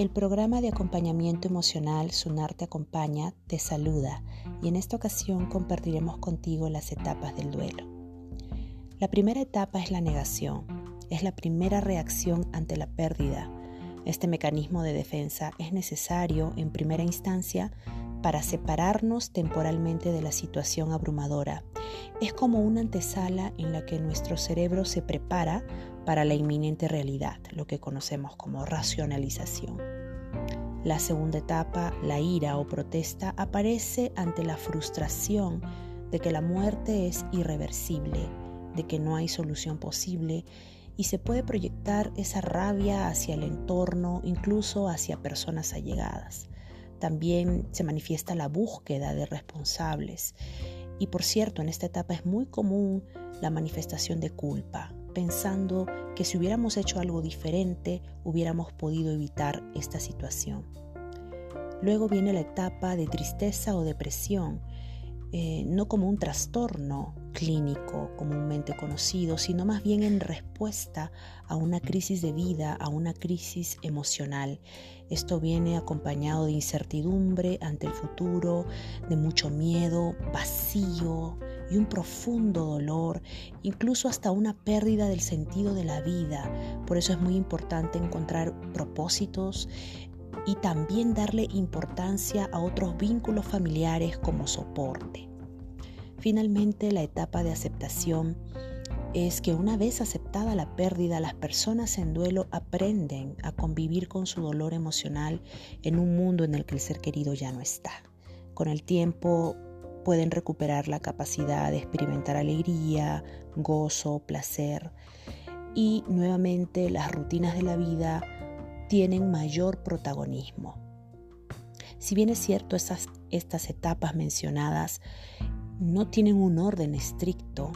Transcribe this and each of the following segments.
El programa de acompañamiento emocional Sunar te acompaña te saluda y en esta ocasión compartiremos contigo las etapas del duelo. La primera etapa es la negación, es la primera reacción ante la pérdida. Este mecanismo de defensa es necesario en primera instancia para separarnos temporalmente de la situación abrumadora. Es como una antesala en la que nuestro cerebro se prepara para la inminente realidad, lo que conocemos como racionalización. La segunda etapa, la ira o protesta, aparece ante la frustración de que la muerte es irreversible, de que no hay solución posible y se puede proyectar esa rabia hacia el entorno, incluso hacia personas allegadas. También se manifiesta la búsqueda de responsables. Y por cierto, en esta etapa es muy común la manifestación de culpa, pensando que si hubiéramos hecho algo diferente, hubiéramos podido evitar esta situación. Luego viene la etapa de tristeza o depresión, eh, no como un trastorno clínico comúnmente conocido, sino más bien en respuesta a una crisis de vida, a una crisis emocional. Esto viene acompañado de incertidumbre ante el futuro, de mucho miedo, vacío y un profundo dolor, incluso hasta una pérdida del sentido de la vida. Por eso es muy importante encontrar propósitos, y también darle importancia a otros vínculos familiares como soporte. Finalmente, la etapa de aceptación es que una vez aceptada la pérdida, las personas en duelo aprenden a convivir con su dolor emocional en un mundo en el que el ser querido ya no está. Con el tiempo pueden recuperar la capacidad de experimentar alegría, gozo, placer y nuevamente las rutinas de la vida tienen mayor protagonismo. Si bien es cierto, esas, estas etapas mencionadas no tienen un orden estricto,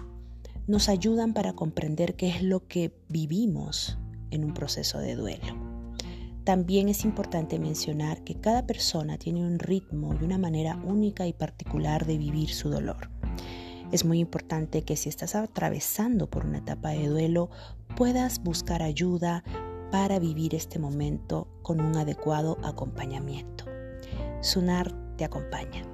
nos ayudan para comprender qué es lo que vivimos en un proceso de duelo. También es importante mencionar que cada persona tiene un ritmo y una manera única y particular de vivir su dolor. Es muy importante que si estás atravesando por una etapa de duelo, puedas buscar ayuda para vivir este momento con un adecuado acompañamiento. Sunar te acompaña.